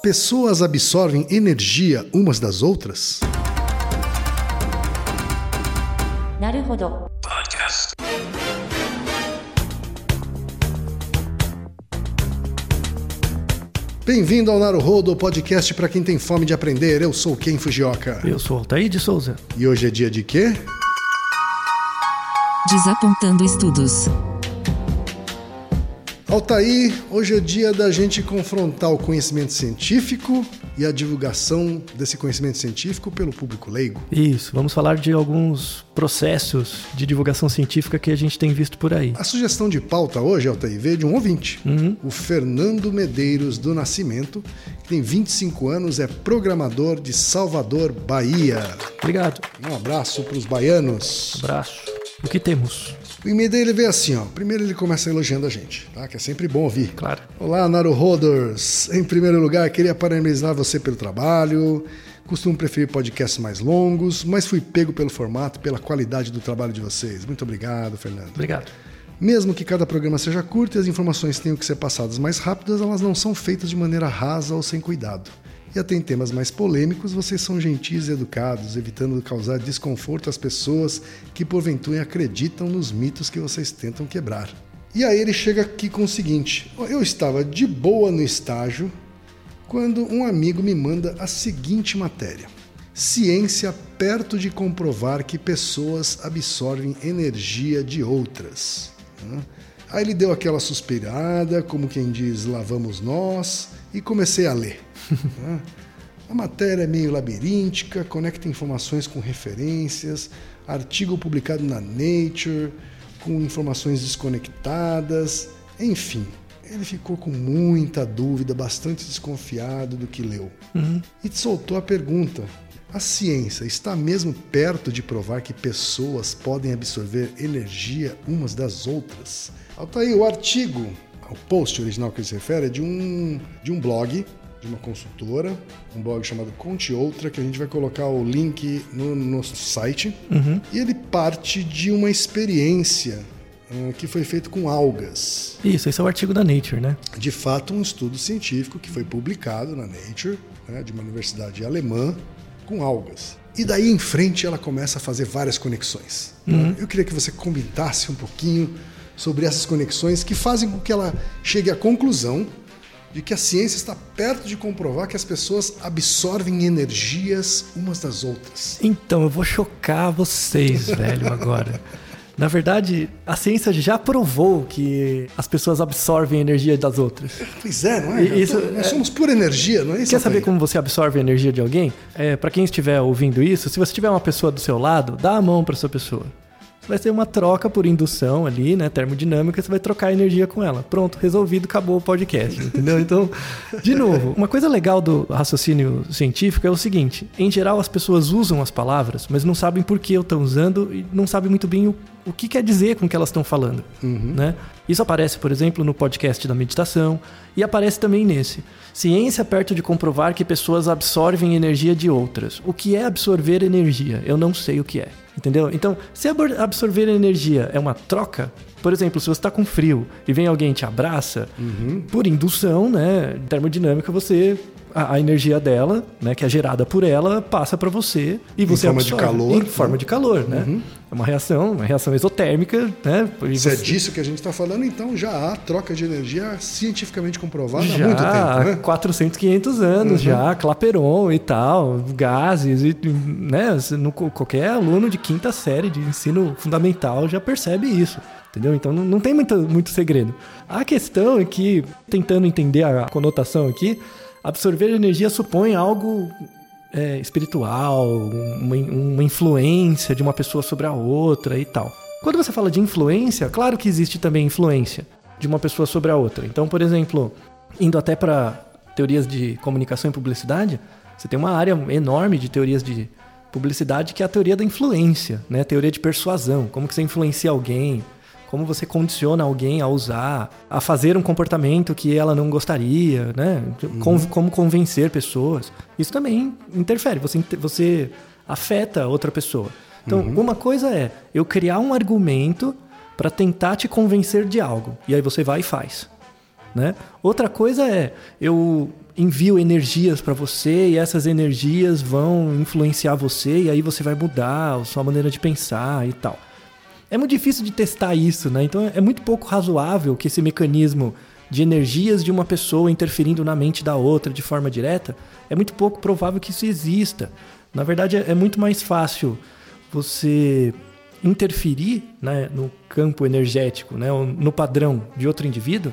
Pessoas absorvem energia umas das outras? Podcast. Bem-vindo ao Naruhodo, podcast para quem tem fome de aprender. Eu sou Ken Fujioka. Eu sou Altair de Souza. E hoje é dia de quê? Desapontando estudos. Altair, hoje é dia da gente confrontar o conhecimento científico e a divulgação desse conhecimento científico pelo público leigo. Isso, vamos falar de alguns processos de divulgação científica que a gente tem visto por aí. A sugestão de pauta hoje, Altair, veio de um ouvinte, Uhum. o Fernando Medeiros do Nascimento, que tem 25 anos, é programador de Salvador, Bahia. Obrigado. Um abraço para os baianos. Abraço. O que temos? O e-mail dele veio assim, ó. Primeiro ele começa elogiando a gente, tá? Que é sempre bom ouvir. Claro. Olá, Naruhoders! Em primeiro lugar, queria parabenizar você pelo trabalho. Costumo preferir podcasts mais longos, mas fui pego pelo formato pela qualidade do trabalho de vocês. Muito obrigado, Fernando. Obrigado. Mesmo que cada programa seja curto e as informações tenham que ser passadas mais rápidas, elas não são feitas de maneira rasa ou sem cuidado. E até em temas mais polêmicos, vocês são gentis e educados, evitando causar desconforto às pessoas que porventura acreditam nos mitos que vocês tentam quebrar. E aí ele chega aqui com o seguinte: eu estava de boa no estágio quando um amigo me manda a seguinte matéria: Ciência perto de comprovar que pessoas absorvem energia de outras. Aí ele deu aquela suspirada, como quem diz, lá vamos nós, e comecei a ler. né? A matéria é meio labiríntica, conecta informações com referências, artigo publicado na Nature, com informações desconectadas, enfim. Ele ficou com muita dúvida, bastante desconfiado do que leu. E soltou a pergunta: a ciência está mesmo perto de provar que pessoas podem absorver energia umas das outras? Tá aí o artigo, o post original que ele se refere é de um, de um blog, de uma consultora, um blog chamado Conte Outra, que a gente vai colocar o link no nosso site. E ele parte de uma experiência ah, que foi feita com algas Isso, esse é o artigo da Nature, né? de fato um estudo científico que foi publicado na Nature, né, de uma universidade alemã, com algas. E daí em frente ela começa a fazer várias conexões. né? Eu queria que você comentasse um pouquinho sobre essas conexões que fazem com que ela chegue à conclusão de que a ciência está perto de comprovar que as pessoas absorvem energias umas das outras. Então, eu vou chocar vocês, velho, agora. Na verdade, a ciência já provou que as pessoas absorvem energia das outras. Pois é, não é? Isso- Nós somos pura energia, não é isso? Quer saber como você absorve a energia de alguém? É, para quem estiver ouvindo isso, se você tiver uma pessoa do seu lado, dá a mão para essa pessoa. Vai ser uma troca por indução ali, né? Termodinâmica, você vai trocar energia com ela. Pronto, resolvido, acabou o podcast, entendeu? Então, de novo, uma coisa legal do raciocínio científico é o seguinte: em geral, as pessoas usam as palavras, mas não sabem por que estão usando e não sabem muito bem o, o que quer dizer com o que elas estão falando, né? Isso aparece, por exemplo, no podcast da meditação e aparece também nesse. Ciência perto de comprovar que pessoas absorvem energia de outras. O que é absorver energia? Eu não sei o que é. Entendeu? Então, se absorver energia é uma troca, por exemplo, se você está com frio e vem alguém e te abraça, por indução, né, termodinâmica, você a, a energia dela, né, que é gerada por ela, passa para você e você forma de absorve. calor, em né? forma de calor, né? É uma reação, uma reação exotérmica, né? E Se é você- disso que a gente está falando, então já há troca de energia cientificamente comprovada já há muito tempo, né? 400, 500 anos já, Claperon e tal, gases, e, né? No, qualquer aluno de quinta série de ensino fundamental já percebe isso. Entendeu? Então não, não tem muito, muito segredo. A questão é que, tentando entender a conotação aqui, absorver energia supõe algo é, espiritual, uma, uma influência de uma pessoa sobre a outra e tal. Quando você fala de influência, claro que existe também influência de uma pessoa sobre a outra. Então, por exemplo, indo até para teorias de comunicação e publicidade, você tem uma área enorme de teorias de publicidade que é a teoria da influência, né? A teoria de persuasão, como que você influencia alguém, como você condiciona alguém a usar, a fazer um comportamento que ela não gostaria, né? Con- Como convencer pessoas. Isso também interfere, você, você afeta outra pessoa. Então, uma coisa é eu criar um argumento para tentar te convencer de algo, e aí você vai e faz. Né? Outra coisa é eu envio energias para você e essas energias vão influenciar você e aí você vai mudar a sua maneira de pensar e tal. É muito difícil de testar isso, né? Então é muito pouco razoável que esse mecanismo de energias de uma pessoa interferindo na mente da outra de forma direta, é muito pouco provável que isso exista. Na verdade, é muito mais fácil você interferir né, no campo energético, né, no padrão de outro indivíduo,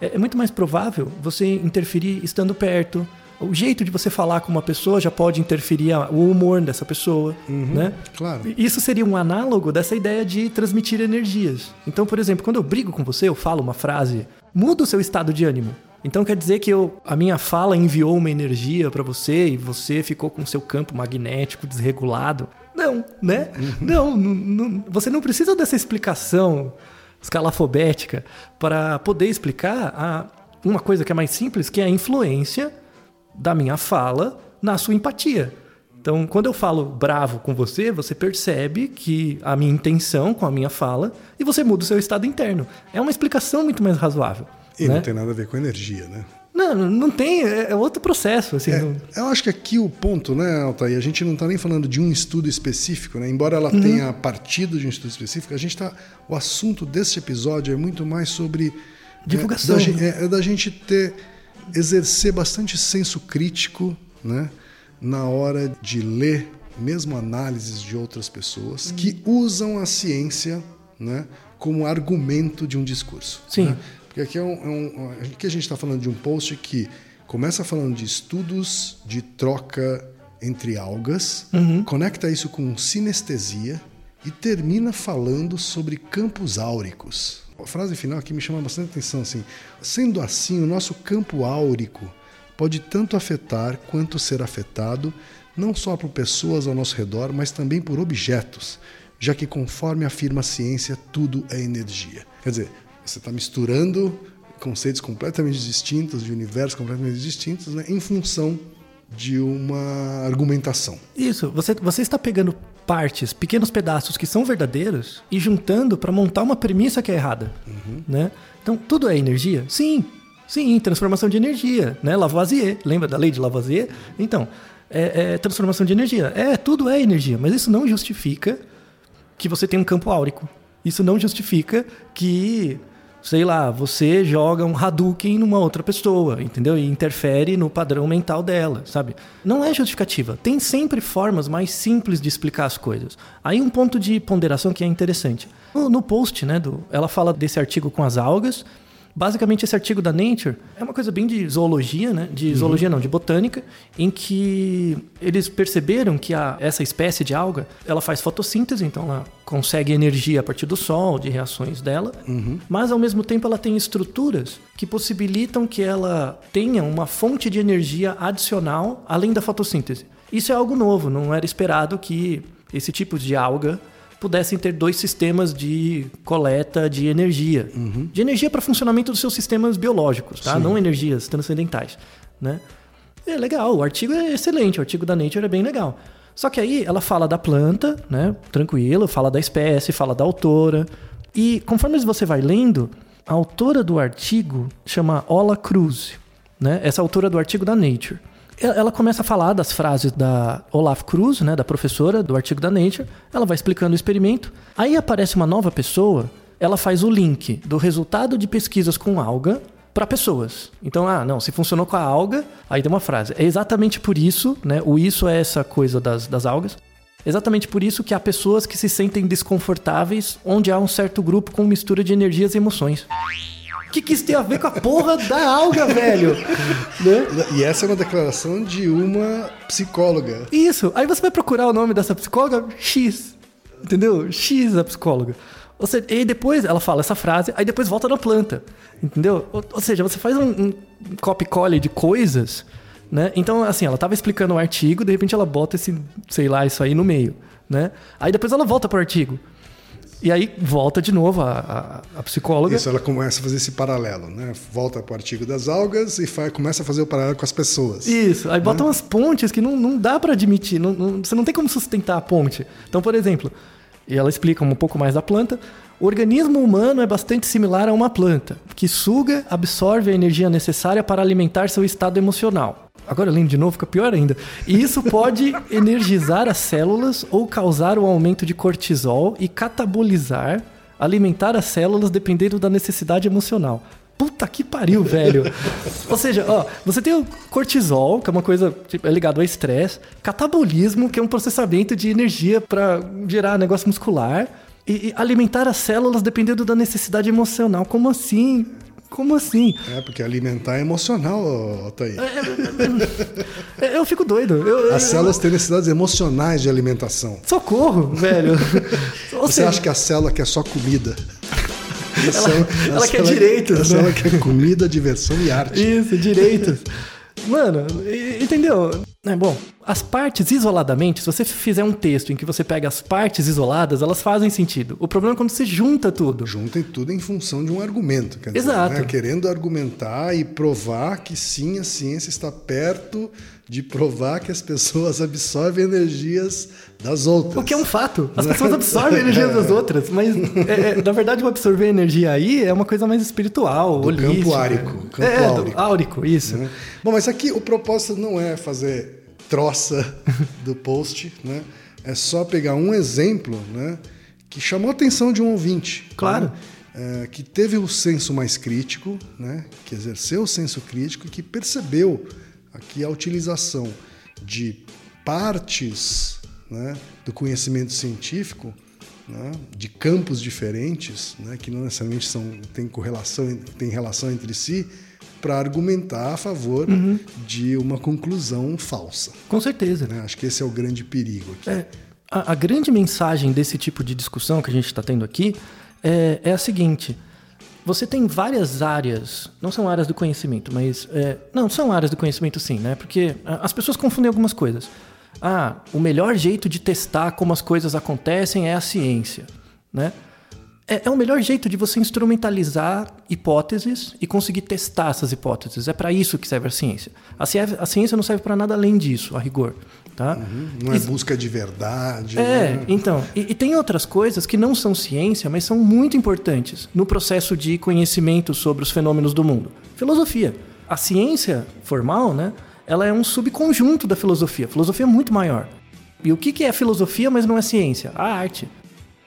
é, é muito mais provável você interferir estando perto. O jeito de você falar com uma pessoa já pode interferir o humor dessa pessoa, Uhum, né? Claro. Isso seria um análogo dessa ideia de transmitir energias. Então, por exemplo, quando eu brigo com você, eu falo uma frase, muda o seu estado de ânimo. Então quer dizer que eu, a minha fala enviou uma energia para você e você ficou com seu campo magnético desregulado. Não, né? Não, não, não, você não precisa dessa explicação escalafobética para poder explicar a, uma coisa que é mais simples, que é a influência da minha fala na sua empatia. Então, quando eu falo bravo com você, você percebe que a minha intenção com a minha fala e você muda o seu estado interno. É uma explicação muito mais razoável. E né? não tem nada a ver com energia, né? Não, não tem, é é outro processo. Assim, não- É, eu acho que aqui o ponto, né, Altair, a gente não está nem falando de um estudo específico, né? Embora ela tenha partido de um estudo específico, a gente tá. O assunto desse episódio é muito mais sobre. Divulgação, É, da, né? é, é da gente ter. Exercer bastante senso crítico, né? Na hora de ler, mesmo análises de outras pessoas, que usam a ciência, né? Como argumento de um discurso. Sim. né? Porque aqui, é um, é um- aqui a gente está falando de um post que começa falando de estudos de troca entre algas, conecta isso com sinestesia e termina falando sobre campos áuricos. A frase final aqui me chama bastante atenção. Assim, Sendo assim, o nosso campo áurico pode tanto afetar quanto ser afetado, não só por pessoas ao nosso redor, mas também por objetos, já que, conforme afirma a ciência, tudo é energia. Quer dizer, você está misturando conceitos completamente distintos, de universos completamente distintos, né, em função de uma argumentação. Isso, você, você está pegando partes, pequenos pedaços que são verdadeiros e juntando para montar uma premissa que é errada. Né? Então, tudo é energia? Sim, sim, transformação de energia. Né? Lavoisier, lembra da lei de Lavoisier? Então, é, é transformação de energia. É, tudo é energia, mas isso não justifica que você tem um campo áurico. Isso não justifica que, sei lá, você joga um Hadouken numa outra pessoa, entendeu? E interfere no padrão mental dela, sabe? Não é justificativa. Tem sempre formas mais simples de explicar as coisas. Aí um ponto de ponderação que é interessante. No, no post, né, do, ela fala desse artigo com as algas. Basicamente, esse artigo da Nature é uma coisa bem de zoologia, né? De zoologia não, de botânica, em que eles perceberam que a, essa espécie de alga, ela faz fotossíntese, então ela consegue energia a partir do sol, de reações dela, mas ao mesmo tempo ela tem estruturas que possibilitam que ela tenha uma fonte de energia adicional além da fotossíntese. Isso é algo novo, não era esperado que esse tipo de alga pudessem ter dois sistemas de coleta de energia. De energia para funcionamento dos seus sistemas biológicos, tá? Não energias transcendentais, né? É legal, o artigo é excelente, o artigo da Nature é bem legal. Só que aí ela fala da planta, né? Tranquilo, fala da espécie, fala da autora. E conforme você vai lendo, a autora do artigo chama Ola Cruz, né? Essa autora do artigo da Nature. Ela começa a falar das frases da Olaf Cruz, né, da professora do artigo da Nature. Ela vai explicando o experimento. Aí aparece uma nova pessoa. Ela faz o link do resultado de pesquisas com alga para pessoas. Então, ah, não, se funcionou com a alga, aí tem uma frase. É exatamente por isso, né? O isso é essa coisa das, das algas. Exatamente por isso que há pessoas que se sentem desconfortáveis onde há um certo grupo com mistura de energias e emoções. O que, que isso tem a ver com a porra da alga, velho? Né? E essa é uma declaração de uma psicóloga. Isso. Aí você vai procurar o nome dessa psicóloga X. Entendeu? X a psicóloga. Ou seja, e depois ela fala essa frase, aí depois volta na planta. Entendeu? Ou, ou seja, você faz um, um copy-collie de coisas, né? Então, assim, ela tava explicando o artigo, de repente ela bota esse, sei lá, isso aí no meio, né? Aí depois ela volta pro artigo. E aí volta de novo a, a, a psicóloga. Isso, ela começa a fazer esse paralelo, né? Volta para o artigo das algas e faz, começa a fazer o paralelo com as pessoas. Isso, aí bota umas pontes que não, não dá pra admitir, não- não- você não tem como sustentar a ponte. Então, por exemplo, E ela explica um pouco mais da planta. O organismo humano é bastante similar a uma planta, que suga, absorve a energia necessária para alimentar seu estado emocional. Agora lendo de novo, fica pior ainda. E isso pode energizar as células ou causar o aumento de cortisol e catabolizar, alimentar as células dependendo da necessidade emocional. Puta que pariu, velho. Ou seja, ó, você tem o cortisol, que é uma coisa tipo, é ligado ao estresse, catabolismo, que é um processamento de energia para gerar negócio muscular, e, e alimentar as células dependendo da necessidade emocional. Como assim? Como assim? É, porque alimentar é emocional, Otávio. É, Eu fico doido. Eu- As eu- células têm necessidades emocionais de alimentação. Socorro, velho. Você seja, acha que a célula quer só comida? A célula- a ela quer célula- direitos, né? célula quer comida, diversão e arte. Isso, direitos. Mano, entendeu? É, bom, as partes isoladamente, se você fizer um texto em que você pega as partes isoladas, elas fazem sentido. O problema é quando você junta tudo. Juntem tudo em função de um argumento. Quer dizer, Exato. né, Querendo argumentar e provar que sim, a ciência está perto de provar que as pessoas absorvem energias das outras. O que é um fato. As pessoas absorvem a energia das outras, mas é, é, na verdade o absorver energia aí é uma coisa mais espiritual, Do holística. campo áurico, campo é, áurico. do áurico, isso. né? Bom, mas aqui o propósito não é fazer troça do post, né? É só pegar um exemplo, né? Que chamou a atenção de um ouvinte. Claro. né? É, que teve o senso mais crítico, né? Que exerceu o senso crítico e que percebeu aqui a utilização de partes né, do conhecimento científico né, de campos diferentes, né, que não necessariamente são, têm correlação, têm relação entre si, para argumentar a favor Uhum. de uma conclusão falsa. Com certeza. né? Acho que esse é o grande perigo aqui. É, a, a grande mensagem desse tipo de discussão que a gente está tendo aqui é, é a seguinte: você tem várias áreas, não são áreas do conhecimento, mas é, não são áreas do conhecimento sim, né? Porque a- as pessoas confundem algumas coisas. Ah, o melhor jeito de testar como as coisas acontecem é a ciência, né? É, é o melhor jeito de você instrumentalizar hipóteses e conseguir testar essas hipóteses. É para isso que serve a ciência. A, cie- a ciência não serve para nada além disso, a rigor. Tá? Não é busca de verdade. É, né? então. E, e tem outras coisas que não são ciência, mas são muito importantes no processo de conhecimento sobre os fenômenos do mundo. Filosofia. A ciência formal, né? Ela é um subconjunto da filosofia. A filosofia é muito maior. E o que que é filosofia, mas não é ciência? A arte.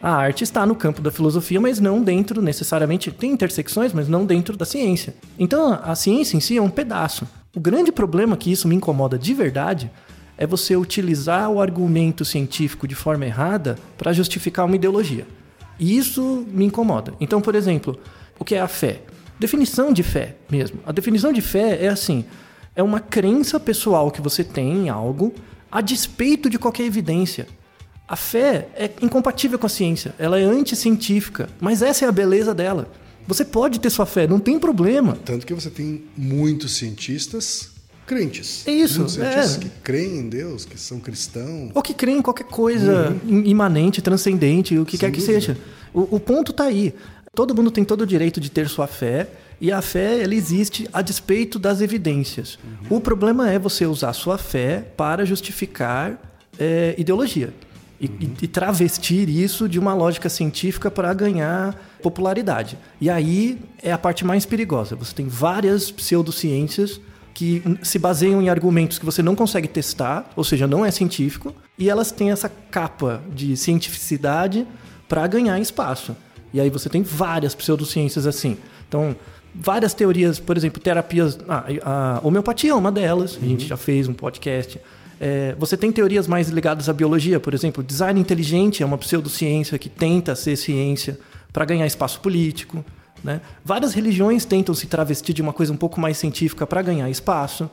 A arte está no campo da filosofia, mas não dentro necessariamente. Tem intersecções, mas não dentro da ciência. Então a ciência em si é um pedaço. O grande problema que isso me incomoda de verdade é você utilizar o argumento científico de forma errada para justificar uma ideologia. E isso me incomoda. Então, por exemplo, o que é a fé? Definição de fé mesmo. A definição de fé é assim: é uma crença pessoal que você tem em algo a despeito de qualquer evidência. A fé é incompatível com a ciência, ela é anticientífica, mas essa é a beleza dela. Você pode ter sua fé, não tem problema. Tanto que você tem muitos cientistas crentes. É isso, Muitos cientistas é. que creem em Deus, que são cristãos. Ou que creem em qualquer coisa im- imanente, transcendente, o que quer que dúvida. seja. O, o ponto tá aí. Todo mundo tem todo o direito de ter sua fé, e a fé ela existe a despeito das evidências. O problema é você usar sua fé para justificar é, ideologia. E, e- e travestir isso de uma lógica científica para ganhar popularidade. E aí é a parte mais perigosa. Você tem várias pseudociências que se baseiam em argumentos que você não consegue testar, ou seja, não é científico, e elas têm essa capa de cientificidade para ganhar espaço. E aí você tem várias pseudociências assim. Então, várias teorias, por exemplo, terapias. Ah, a homeopatia é uma delas, a gente já fez um podcast. É, você tem teorias mais ligadas à biologia, por exemplo, design inteligente é uma pseudociência que tenta ser ciência para ganhar espaço político. Né? Várias religiões tentam se travestir de uma coisa um pouco mais científica para ganhar espaço.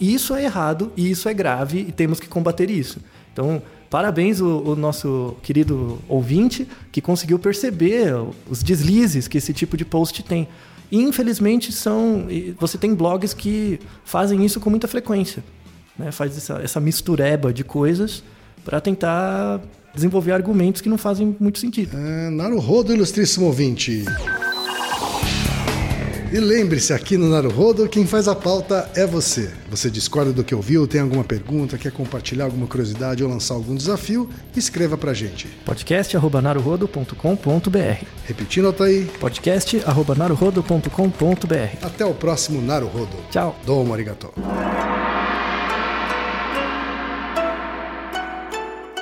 E isso é errado, e isso é grave, e temos que combater isso. Então, parabéns o, o nosso querido ouvinte que conseguiu perceber os deslizes que esse tipo de post tem. E infelizmente são. Você tem blogs que fazem isso com muita frequência. Né? Faz essa, essa mistureba de coisas para tentar desenvolver argumentos que não fazem muito sentido. É, Naruhodo, ilustríssimo ouvinte. E lembre-se, aqui no Naruhodo, quem faz a pauta é você. Você discorda do que ouviu, tem alguma pergunta, quer compartilhar alguma curiosidade ou lançar algum desafio? Escreva pra gente. podcast.naruhodo.com.br Repetindo, Altair, podcast.naruhodo.com.br até o próximo Naruhodo. Tchau. Domo arigato.